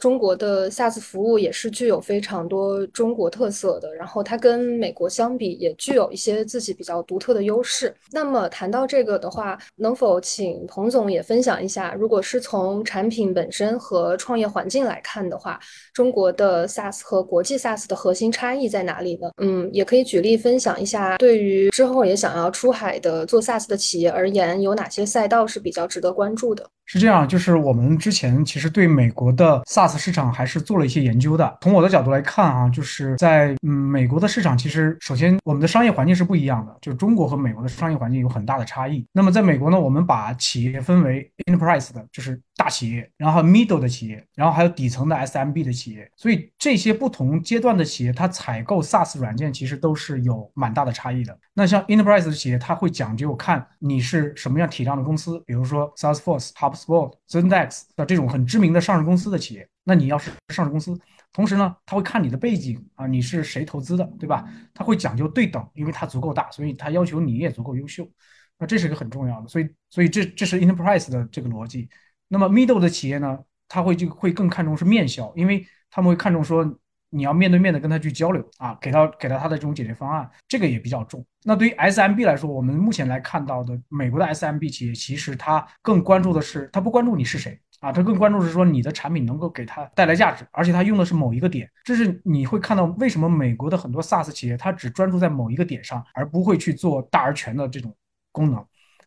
中国的 SaaS 服务也是具有非常多中国特色的，然后它跟美国相比也具有一些自己比较独特的优势。那么谈到这个的话，能否请彭总也分享一下，如果是从产品本身和创业环境来看的话，中国的 SaaS 和国际 SaaS 的核心差异在哪里呢？嗯，也可以举例分享一下，对于之后也想要出海的做 SaaS 的企业而言，有哪些赛道是比较值得关注的？是这样，就是我们之前其实对美国的 SaaS 市场还是做了一些研究的。从我的角度来看啊，就是在嗯美国的市场，其实首先我们的商业环境是不一样的，就中国和美国的商业环境有很大的差异。那么在美国呢，我们把企业分为 enterprise 的，就是大企业，然后 middle 的企业，然后还有底层的 SMB 的企业。所以这些不同阶段的企业，它采购 SaaS 软件其实都是有蛮大的差异的。那像 enterprise 的企业，它会讲究看你是什么样体量的公司，比如说 Salesforce、HubSpot、Zendesk 的这种很知名的上市公司的企业。那你要是上市公司，同时呢，他会看你的背景啊，你是谁投资的，对吧？他会讲究对等，因为它足够大，所以他要求你也足够优秀。那这是一个很重要的，所以所以这这是 enterprise 的这个逻辑。那么 middle 的企业呢，他会就会更看重是面销，因为他们会看重说。你要面对面的跟他去交流啊，给到给到他的这种解决方案，这个也比较重。那对于 SMB 来说，我们目前来看到的美国的 SMB 企业，其实他更关注的是，他不关注你是谁啊，他更关注是说你的产品能够给他带来价值，而且他用的是某一个点。这是你会看到为什么美国的很多 SaaS 企业，它只专注在某一个点上，而不会去做大而全的这种功能，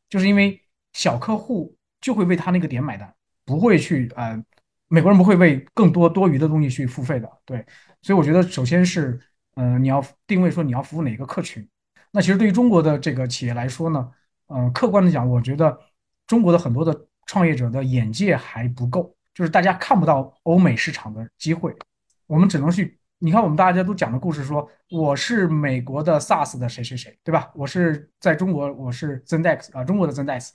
就是因为小客户就会为他那个点买单，不会去呃，美国人不会为更多多余的东西去付费的，对。所以我觉得，首先是，呃，你要定位说你要服务哪个客群。那其实对于中国的这个企业来说呢，呃，客观的讲，我觉得中国的很多的创业者的眼界还不够，就是大家看不到欧美市场的机会。我们只能去，你看我们大家都讲的故事，说我是美国的 SaaS 的谁谁谁，对吧？我是在中国，我是 Zendesk 啊，中国的 Zendesk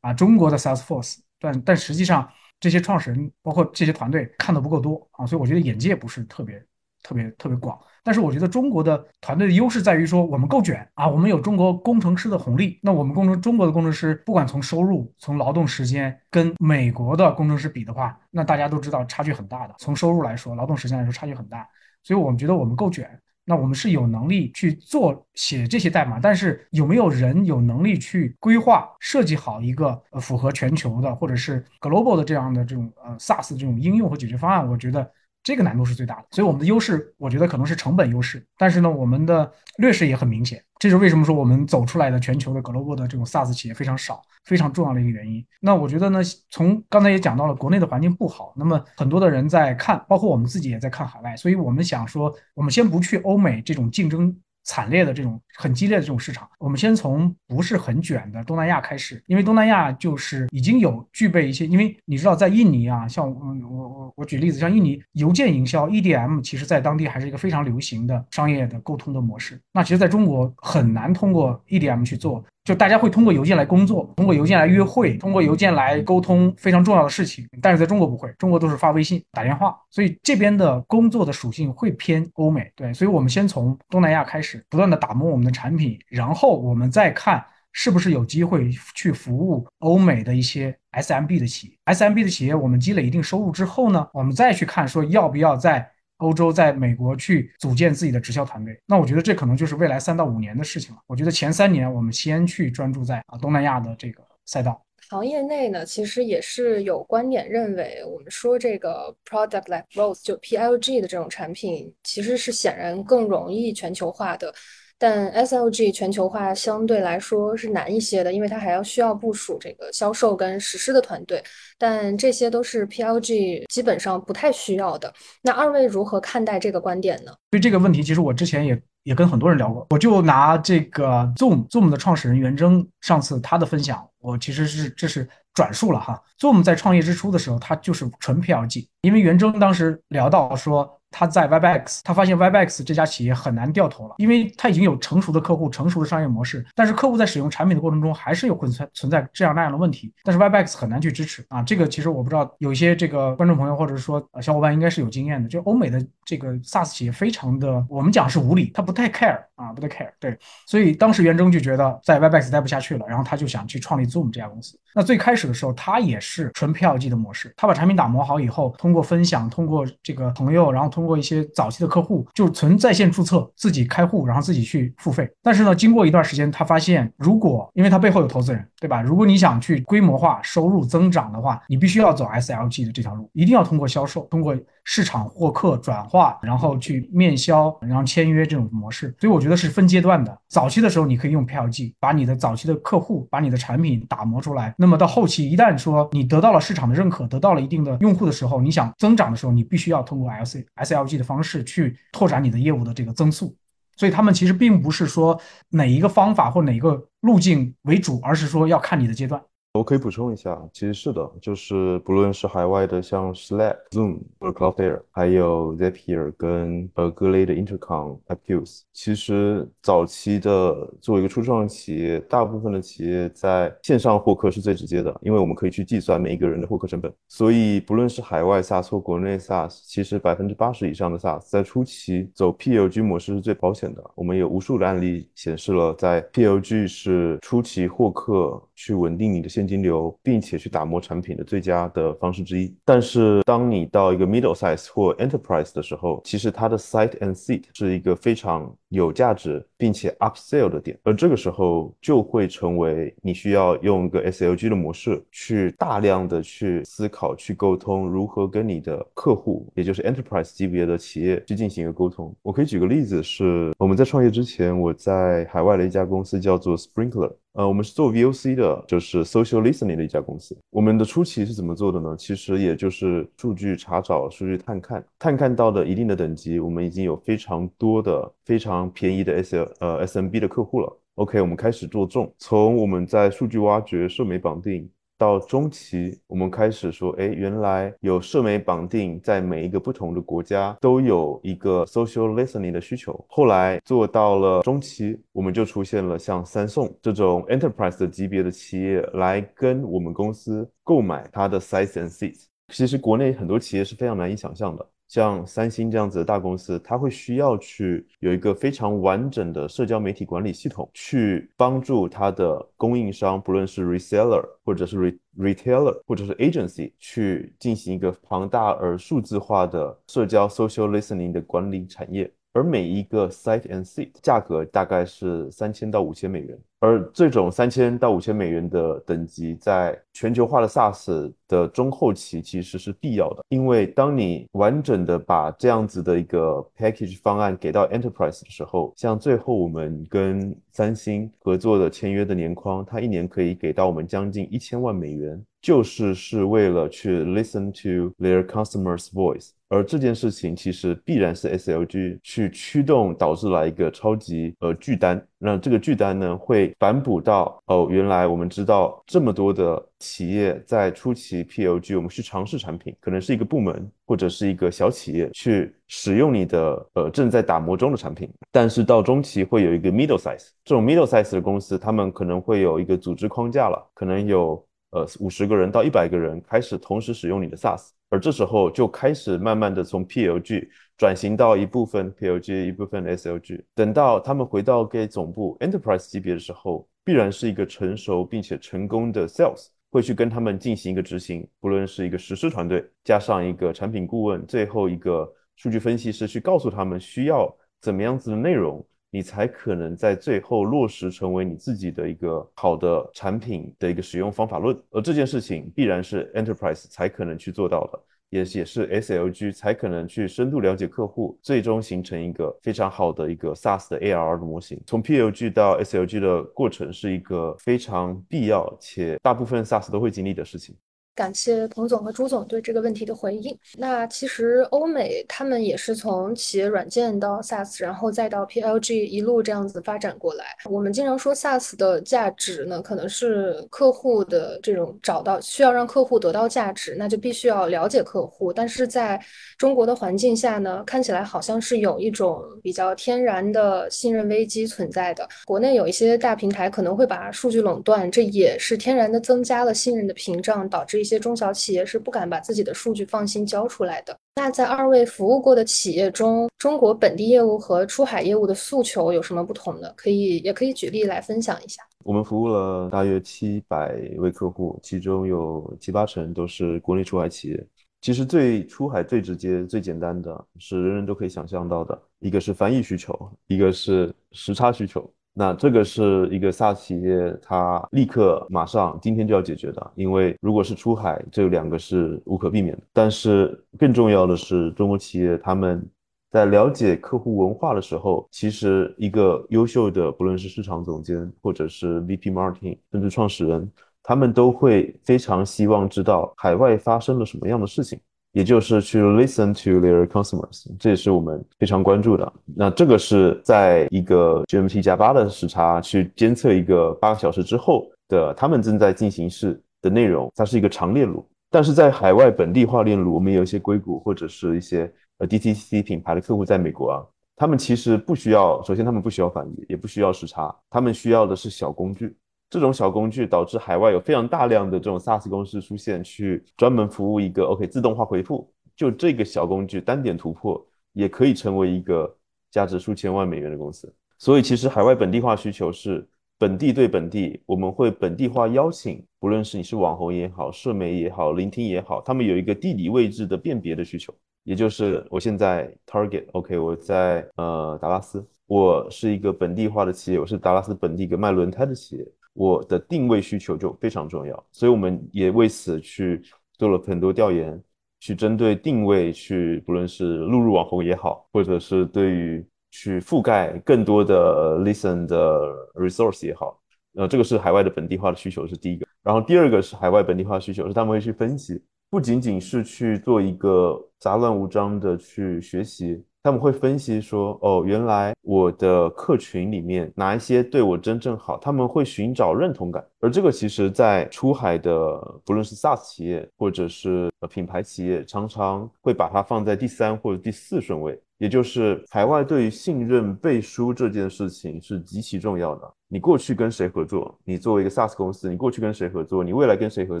啊，中国的 Salesforce。但但实际上，这些创始人包括这些团队看的不够多啊，所以我觉得眼界不是特别。特别特别广，但是我觉得中国的团队的优势在于说我们够卷啊，我们有中国工程师的红利。那我们工程中国的工程师，不管从收入、从劳动时间跟美国的工程师比的话，那大家都知道差距很大的。从收入来说，劳动时间来说差距很大，所以我们觉得我们够卷。那我们是有能力去做写这些代码，但是有没有人有能力去规划设计好一个符合全球的或者是 global 的这样的这种呃 SaaS 这种应用和解决方案？我觉得。这个难度是最大的。所以我们的优势，我觉得可能是成本优势，但是呢，我们的劣势也很明显。这是为什么说我们走出来的全球的 global 的这种 SaaS 企业非常少，非常重要的一个原因。那我觉得呢，从刚才也讲到了，国内的环境不好，那么很多的人在看，包括我们自己也在看海外，所以我们想说，我们先不去欧美这种竞争。惨烈的这种很激烈的这种市场，我们先从不是很卷的东南亚开始，因为东南亚就是已经有具备一些，因为你知道在印尼啊，像我我我举例子，像印尼邮件营销 EDM，其实在当地还是一个非常流行的商业的沟通的模式。那其实在中国很难通过 EDM 去做。就大家会通过邮件来工作，通过邮件来约会，通过邮件来沟通非常重要的事情。但是在中国不会，中国都是发微信、打电话，所以这边的工作的属性会偏欧美。对，所以我们先从东南亚开始，不断的打磨我们的产品，然后我们再看是不是有机会去服务欧美的一些 SMB 的企业。SMB 的企业，我们积累一定收入之后呢，我们再去看说要不要在。欧洲在美国去组建自己的直销团队，那我觉得这可能就是未来三到五年的事情了。我觉得前三年我们先去专注在啊东南亚的这个赛道。行业内呢，其实也是有观点认为，我们说这个 product like growth 就 PLG 的这种产品，其实是显然更容易全球化的。但 SLG 全球化相对来说是难一些的，因为它还要需要部署这个销售跟实施的团队，但这些都是 PLG 基本上不太需要的。那二位如何看待这个观点呢？对这个问题，其实我之前也也跟很多人聊过。我就拿这个 Zoom Zoom 的创始人袁征上次他的分享，我其实是这是转述了哈。Zoom 在创业之初的时候，它就是纯 PLG，因为袁征当时聊到说。他在 Webex，他发现 Webex 这家企业很难掉头了，因为他已经有成熟的客户、成熟的商业模式，但是客户在使用产品的过程中还是有存在存在这样那样的问题，但是 Webex 很难去支持啊。这个其实我不知道，有一些这个观众朋友或者是说小伙伴应该是有经验的，就欧美的这个 SaaS 企业非常的，我们讲是无理，他不太 care 啊，不太 care。对，所以当时袁征就觉得在 Webex 待不下去了，然后他就想去创立 Zoom 这家公司。那最开始的时候，他也是纯 PLG 的模式。他把产品打磨好以后，通过分享，通过这个朋友，然后通过一些早期的客户，就纯在线注册，自己开户，然后自己去付费。但是呢，经过一段时间，他发现，如果因为他背后有投资人，对吧？如果你想去规模化、收入增长的话，你必须要走 SLG 的这条路，一定要通过销售，通过。市场获客转化，然后去面销，然后签约这种模式，所以我觉得是分阶段的。早期的时候，你可以用 PLG 把你的早期的客户，把你的产品打磨出来。那么到后期，一旦说你得到了市场的认可，得到了一定的用户的时候，你想增长的时候，你必须要通过 LC SLG 的方式去拓展你的业务的这个增速。所以他们其实并不是说哪一个方法或哪一个路径为主，而是说要看你的阶段。我可以补充一下，其实是的，就是不论是海外的像 Slack、Zoom 或者 Cloudflare，还有 Zapier 跟呃各类的 Intercom、AppQs，其实早期的作为一个初创企业，大部分的企业在线上获客是最直接的，因为我们可以去计算每一个人的获客成本。所以不论是海外 SaaS 或国内 SaaS，其实百分之八十以上的 SaaS 在初期走 PLG 模式是最保险的。我们有无数的案例显示了，在 PLG 是初期获客去稳定你的现现金流，并且去打磨产品的最佳的方式之一。但是，当你到一个 middle size 或 enterprise 的时候，其实它的 site and seat 是一个非常有价值并且 upsell 的点。而这个时候，就会成为你需要用一个 SLG 的模式，去大量的去思考、去沟通，如何跟你的客户，也就是 enterprise 级别的企业去进行一个沟通。我可以举个例子，是我们在创业之前，我在海外的一家公司叫做 Sprinkler。呃，我们是做 VOC 的，就是 social listening 的一家公司。我们的初期是怎么做的呢？其实也就是数据查找、数据探看，探看到的一定的等级，我们已经有非常多的非常便宜的 S 呃 SMB 的客户了。OK，我们开始做重，从我们在数据挖掘、社媒绑定。到中期，我们开始说，哎，原来有社媒绑定，在每一个不同的国家都有一个 social listening 的需求。后来做到了中期，我们就出现了像三送这种 enterprise 的级别的企业来跟我们公司购买它的 size and seats。其实国内很多企业是非常难以想象的。像三星这样子的大公司，它会需要去有一个非常完整的社交媒体管理系统，去帮助它的供应商，不论是 reseller 或者是 re retailer 或者是 agency，去进行一个庞大而数字化的社交 social listening 的管理产业。而每一个 site and seat 价格大概是三千到五千美元。而这种三千到五千美元的等级，在全球化的 SaaS 的中后期其实是必要的，因为当你完整的把这样子的一个 package 方案给到 enterprise 的时候，像最后我们跟三星合作的签约的年框，它一年可以给到我们将近一千万美元，就是是为了去 listen to their customers' voice。而这件事情其实必然是 SLG 去驱动导致来一个超级呃巨单，那这个巨单呢会反哺到哦，原来我们知道这么多的企业在初期 PLG，我们去尝试产品，可能是一个部门或者是一个小企业去使用你的呃正在打磨中的产品，但是到中期会有一个 middle size，这种 middle size 的公司，他们可能会有一个组织框架了，可能有呃五十个人到一百个人开始同时使用你的 SaaS。而这时候就开始慢慢的从 PLG 转型到一部分 PLG，一部分 SLG。等到他们回到给总部 Enterprise 级别的时候，必然是一个成熟并且成功的 Sales 会去跟他们进行一个执行，不论是一个实施团队加上一个产品顾问，最后一个数据分析师去告诉他们需要怎么样子的内容。你才可能在最后落实成为你自己的一个好的产品的一个使用方法论，而这件事情必然是 enterprise 才可能去做到的，也也是 SLG 才可能去深度了解客户，最终形成一个非常好的一个 SaaS 的 ARR 的模型。从 PLG 到 SLG 的过程是一个非常必要且大部分 SaaS 都会经历的事情。感谢彭总和朱总对这个问题的回应。那其实欧美他们也是从企业软件到 SaaS，然后再到 PLG 一路这样子发展过来。我们经常说 SaaS 的价值呢，可能是客户的这种找到需要让客户得到价值，那就必须要了解客户。但是在中国的环境下呢，看起来好像是有一种比较天然的信任危机存在的。国内有一些大平台可能会把数据垄断，这也是天然的增加了信任的屏障，导致。一些中小企业是不敢把自己的数据放心交出来的。那在二位服务过的企业中，中国本地业务和出海业务的诉求有什么不同呢？可以，也可以举例来分享一下。我们服务了大约七百位客户，其中有七八成都是国内出海企业。其实最出海最直接、最简单的是人人都可以想象到的，一个是翻译需求，一个是时差需求。那这个是一个 SA 企业，它立刻马上今天就要解决的，因为如果是出海，这两个是无可避免的。但是更重要的是，中国企业他们在了解客户文化的时候，其实一个优秀的，不论是市场总监，或者是 VP Marketing，甚至创始人，他们都会非常希望知道海外发生了什么样的事情。也就是去 listen to their customers，这也是我们非常关注的。那这个是在一个 GMT 加八的时差去监测一个八个小时之后的他们正在进行式的内容，它是一个长链路。但是在海外本地化链路，我们有一些硅谷或者是一些呃 DTC 品牌的客户在美国啊，他们其实不需要，首先他们不需要翻译，也不需要时差，他们需要的是小工具。这种小工具导致海外有非常大量的这种 SaaS 公司出现，去专门服务一个 OK 自动化回复。就这个小工具单点突破，也可以成为一个价值数千万美元的公司。所以其实海外本地化需求是本地对本地，我们会本地化邀请，不论是你是网红也好，社媒也好，聆听也好，他们有一个地理位置的辨别的需求。也就是我现在 Target OK，我在呃达拉斯，我是一个本地化的企业，我是达拉斯本地一个卖轮胎的企业。我的定位需求就非常重要，所以我们也为此去做了很多调研，去针对定位去，不论是录入网红也好，或者是对于去覆盖更多的 listen 的 resource 也好，呃，这个是海外的本地化的需求是第一个，然后第二个是海外本地化需求是他们会去分析，不仅仅是去做一个杂乱无章的去学习。他们会分析说，哦，原来我的客群里面哪一些对我真正好，他们会寻找认同感，而这个其实，在出海的不论是 SaaS 企业或者是品牌企业，常常会把它放在第三或者第四顺位，也就是海外对于信任背书这件事情是极其重要的。你过去跟谁合作？你作为一个 SaaS 公司，你过去跟谁合作？你未来跟谁合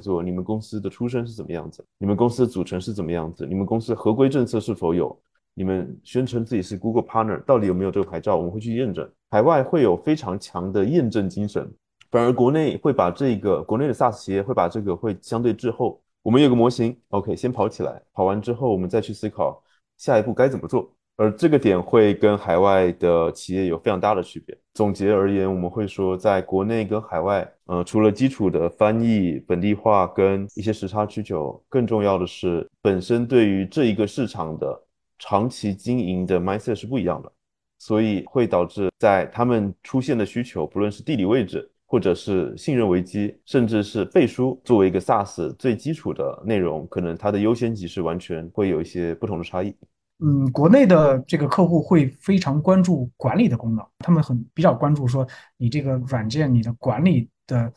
作？你们公司的出身是怎么样子？你们公司的组成是怎么样子？你们公司合规政策是否有？你们宣称自己是 Google Partner，到底有没有这个牌照？我们会去验证。海外会有非常强的验证精神，反而国内会把这个国内的 SaaS 企业会把这个会相对滞后。我们有个模型，OK，先跑起来，跑完之后我们再去思考下一步该怎么做。而这个点会跟海外的企业有非常大的区别。总结而言，我们会说，在国内跟海外，呃，除了基础的翻译、本地化跟一些时差需求，更重要的是本身对于这一个市场的长期经营的 mindset 是不一样的，所以会导致在他们出现的需求，不论是地理位置，或者是信任危机，甚至是背书，作为一个 SaaS 最基础的内容，可能它的优先级是完全会有一些不同的差异。嗯，国内的这个客户会非常关注管理的功能，他们很比较关注说你这个软件你的管理的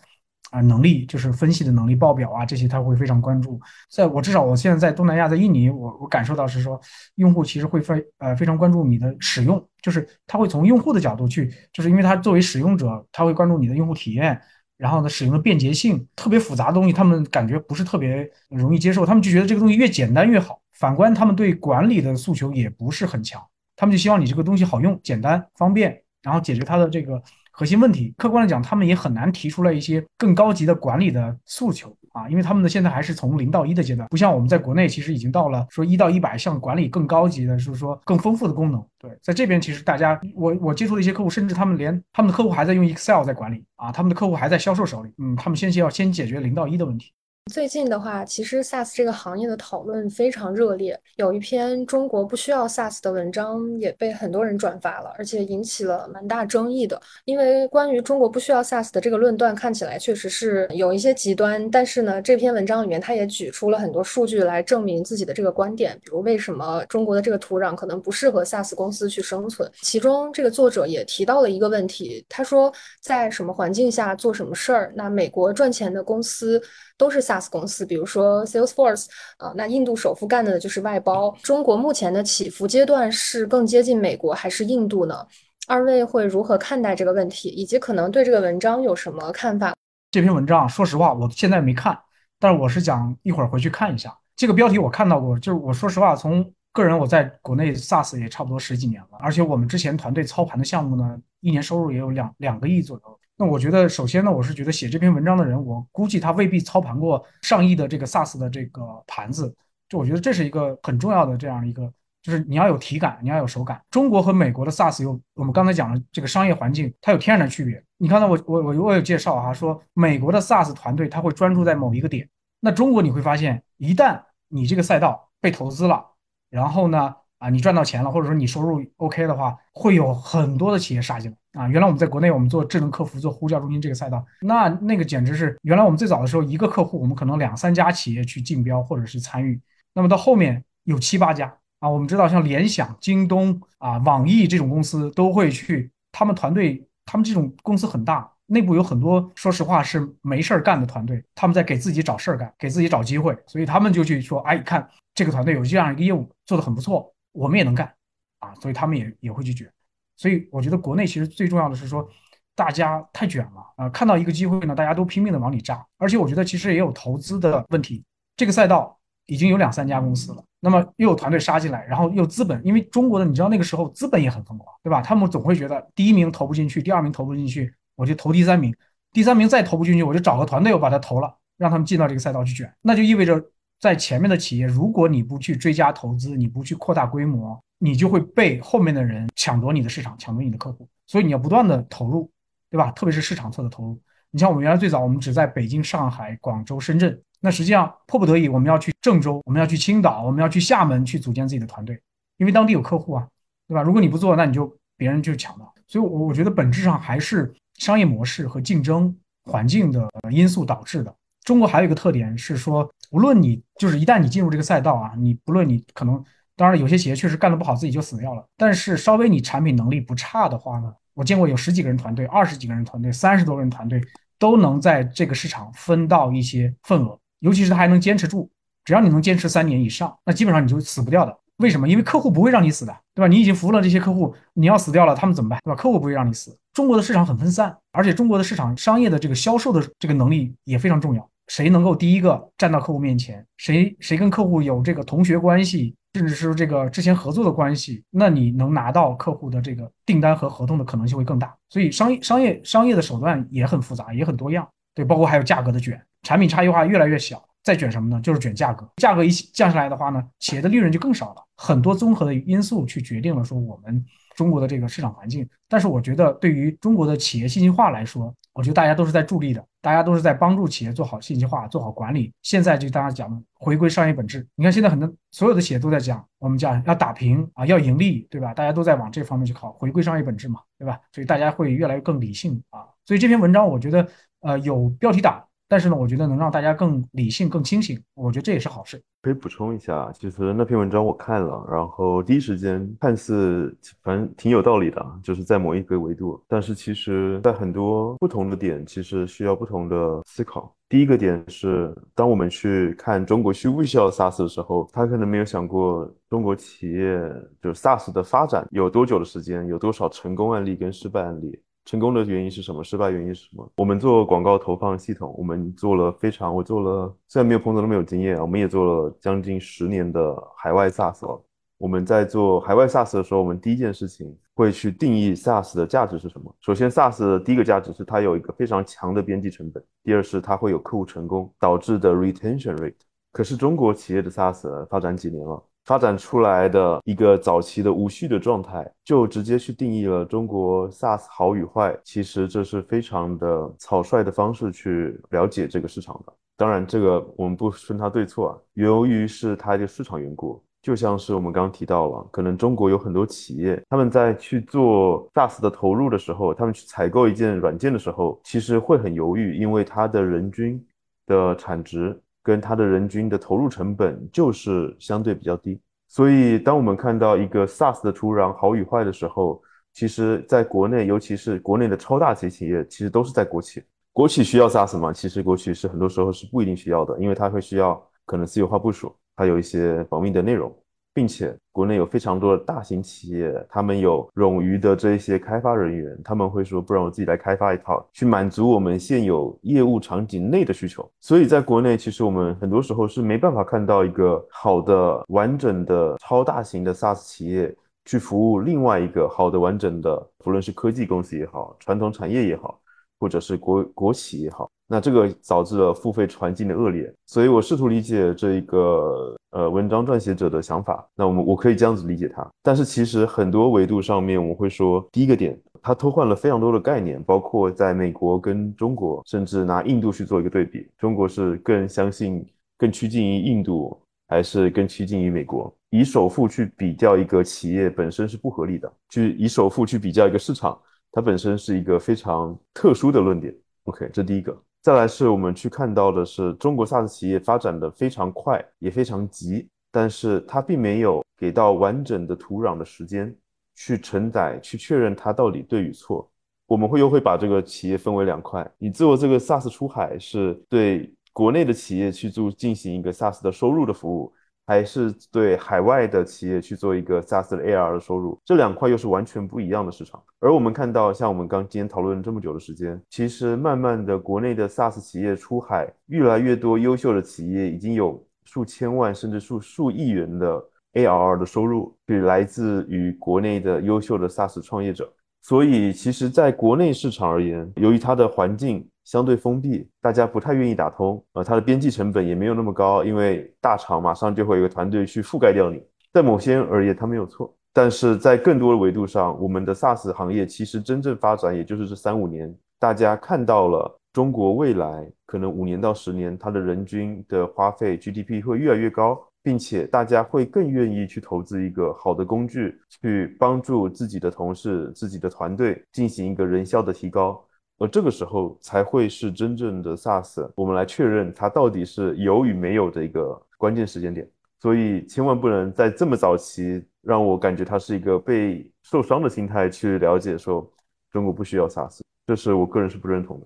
啊能力，就是分析的能力、报表啊这些，他会非常关注。在我至少我现在在东南亚，在印尼，我我感受到是说，用户其实会非呃非常关注你的使用，就是他会从用户的角度去，就是因为他作为使用者，他会关注你的用户体验，然后呢使用的便捷性，特别复杂的东西他们感觉不是特别容易接受，他们就觉得这个东西越简单越好。反观他们对管理的诉求也不是很强，他们就希望你这个东西好用、简单、方便，然后解决他的这个核心问题。客观的讲，他们也很难提出来一些更高级的管理的诉求啊，因为他们的现在还是从零到一的阶段，不像我们在国内其实已经到了说一到一百，像管理更高级的，就是说更丰富的功能。对，在这边其实大家，我我接触的一些客户，甚至他们连他们的客户还在用 Excel 在管理啊，他们的客户还在销售手里，嗯，他们先先要先解决零到一的问题。最近的话，其实 SaaS 这个行业的讨论非常热烈，有一篇中国不需要 SaaS 的文章也被很多人转发了，而且引起了蛮大争议的。因为关于中国不需要 SaaS 的这个论断看起来确实是有一些极端，但是呢，这篇文章里面他也举出了很多数据来证明自己的这个观点，比如为什么中国的这个土壤可能不适合 SaaS 公司去生存。其中这个作者也提到了一个问题，他说在什么环境下做什么事儿，那美国赚钱的公司。都是 SaaS SaaS 公司，比如说 Salesforce 啊，那印度首富干的就是外包。中国目前的起伏阶段是更接近美国还是印度呢？二位会如何看待这个问题，以及可能对这个文章有什么看法？这篇文章，说实话，我现在没看，但是我是想一会儿回去看一下。这个标题我看到过，就是我说实话，从个人我在国内 SaaS 也差不多十几年了，而且我们之前团队操盘的项目呢，一年收入也有两两个亿左右。那我觉得，首先呢，我是觉得写这篇文章的人，我估计他未必操盘过上亿的这个 SaaS 的这个盘子。就我觉得这是一个很重要的这样一个，就是你要有体感，你要有手感。中国和美国的 SaaS 有我们刚才讲的这个商业环境，它有天然的区别。你刚才我我我我有介绍哈，说美国的 SaaS 团队他会专注在某一个点，那中国你会发现，一旦你这个赛道被投资了，然后呢？啊，你赚到钱了，或者说你收入 OK 的话，会有很多的企业杀进来啊。原来我们在国内，我们做智能客服、做呼叫中心这个赛道，那那个简直是原来我们最早的时候，一个客户我们可能两三家企业去竞标或者是参与，那么到后面有七八家啊。我们知道像联想、京东啊、网易这种公司都会去，他们团队，他们这种公司很大，内部有很多说实话是没事儿干的团队，他们在给自己找事儿干，给自己找机会，所以他们就去说，哎，看这个团队有这样一个业务做得很不错。我们也能干啊，所以他们也也会去卷。所以我觉得国内其实最重要的是说，大家太卷了啊，看到一个机会呢，大家都拼命的往里扎。而且我觉得其实也有投资的问题，这个赛道已经有两三家公司了，那么又有团队杀进来，然后又资本，因为中国的你知道那个时候资本也很疯狂，对吧？他们总会觉得第一名投不进去，第二名投不进去，我就投第三名，第三名再投不进去，我就找个团队我把它投了，让他们进到这个赛道去卷，那就意味着。在前面的企业，如果你不去追加投资，你不去扩大规模，你就会被后面的人抢夺你的市场，抢夺你的客户。所以你要不断的投入，对吧？特别是市场侧的投入。你像我们原来最早，我们只在北京、上海、广州、深圳，那实际上迫不得已，我们要去郑州，我们要去青岛，我们要去厦门去组建自己的团队，因为当地有客户啊，对吧？如果你不做，那你就别人就抢了。所以，我我觉得本质上还是商业模式和竞争环境的因素导致的。中国还有一个特点是说，无论你就是一旦你进入这个赛道啊，你不论你可能，当然有些企业确实干得不好，自己就死掉了。但是稍微你产品能力不差的话呢，我见过有十几个人团队、二十几个人团队、三十多个人团队都能在这个市场分到一些份额，尤其是他还能坚持住。只要你能坚持三年以上，那基本上你就死不掉的。为什么？因为客户不会让你死的，对吧？你已经服务了这些客户，你要死掉了，他们怎么办？对吧？客户不会让你死。中国的市场很分散，而且中国的市场商业的这个销售的这个能力也非常重要。谁能够第一个站到客户面前？谁谁跟客户有这个同学关系，甚至是这个之前合作的关系，那你能拿到客户的这个订单和合同的可能性会更大。所以商业商业商业的手段也很复杂，也很多样。对，包括还有价格的卷，产品差异化越来越小，再卷什么呢？就是卷价格。价格一降下来的话呢，企业的利润就更少了。很多综合的因素去决定了说我们中国的这个市场环境。但是我觉得对于中国的企业信息化来说，我觉得大家都是在助力的，大家都是在帮助企业做好信息化、做好管理。现在就大家讲回归商业本质。你看现在很多所有的企业都在讲，我们讲要打平啊，要盈利，对吧？大家都在往这方面去靠，回归商业本质嘛，对吧？所以大家会越来越更理性啊。所以这篇文章我觉得呃有标题党。但是呢，我觉得能让大家更理性、更清醒，我觉得这也是好事。可以补充一下，其实那篇文章我看了，然后第一时间看似反正挺有道理的，就是在某一个维度，但是其实在很多不同的点，其实需要不同的思考。第一个点是，当我们去看中国需不需要 SaaS 的时候，他可能没有想过中国企业就是 SaaS 的发展有多久的时间，有多少成功案例跟失败案例。成功的原因是什么？失败原因是什么？我们做广告投放系统，我们做了非常，我做了，虽然没有彭总那么有经验啊，我们也做了将近十年的海外 SaaS 了。我们在做海外 SaaS 的时候，我们第一件事情会去定义 SaaS 的价值是什么。首先，SaaS 的第一个价值是它有一个非常强的边际成本；第二是它会有客户成功导致的 retention rate。可是中国企业的 SaaS 发展几年了？发展出来的一个早期的无序的状态，就直接去定义了中国 SaaS 好与坏。其实这是非常的草率的方式去了解这个市场的。当然，这个我们不分它对错啊。由于是它的市场缘故，就像是我们刚刚提到了，可能中国有很多企业，他们在去做 SaaS 的投入的时候，他们去采购一件软件的时候，其实会很犹豫，因为它的人均的产值。跟它的人均的投入成本就是相对比较低，所以当我们看到一个 SaaS 的土壤好与坏的时候，其实在国内，尤其是国内的超大型企业，其实都是在国企。国企需要 SaaS 吗？其实国企是很多时候是不一定需要的，因为它会需要可能私有化部署，还有一些保密的内容。并且国内有非常多的大型企业，他们有冗余的这些开发人员，他们会说，不然我自己来开发一套，去满足我们现有业务场景内的需求。所以在国内，其实我们很多时候是没办法看到一个好的、完整的超大型的 SaaS 企业去服务另外一个好的、完整的，不论是科技公司也好，传统产业也好，或者是国国企也好。那这个导致了付费环境的恶劣，所以我试图理解这一个呃文章撰写者的想法。那我们我可以这样子理解它，但是其实很多维度上面，我会说第一个点，它偷换了非常多的概念，包括在美国跟中国，甚至拿印度去做一个对比，中国是更相信、更趋近于印度，还是更趋近于美国？以首富去比较一个企业本身是不合理的，去以首富去比较一个市场，它本身是一个非常特殊的论点。OK，这第一个。再来是我们去看到的是中国 SaaS 企业发展的非常快，也非常急，但是它并没有给到完整的土壤的时间去承载、去确认它到底对与错。我们会又会把这个企业分为两块，你做这个 SaaS 出海是对国内的企业去做进行一个 SaaS 的收入的服务。还是对海外的企业去做一个 SaaS 的 AR 的收入，这两块又是完全不一样的市场。而我们看到，像我们刚今天讨论这么久的时间，其实慢慢的国内的 SaaS 企业出海，越来越多优秀的企业已经有数千万甚至数数亿元的 ARR 的收入，是来自于国内的优秀的 SaaS 创业者。所以，其实在国内市场而言，由于它的环境。相对封闭，大家不太愿意打通，呃，它的边际成本也没有那么高，因为大厂马上就会有个团队去覆盖掉你。在某些而言，它没有错，但是在更多的维度上，我们的 SaaS 行业其实真正发展，也就是这三五年，大家看到了中国未来可能五年到十年，它的人均的花费 GDP 会越来越高，并且大家会更愿意去投资一个好的工具，去帮助自己的同事、自己的团队进行一个人效的提高。而这个时候才会是真正的 SaaS，我们来确认它到底是有与没有的一个关键时间点。所以千万不能在这么早期让我感觉它是一个被受伤的心态去了解说中国不需要 SaaS，这是我个人是不认同的。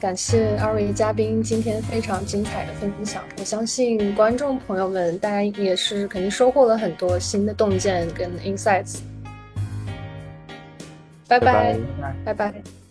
感谢二位嘉宾今天非常精彩的分享，我相信观众朋友们大家也是肯定收获了很多新的洞见跟 insights。拜拜，拜拜。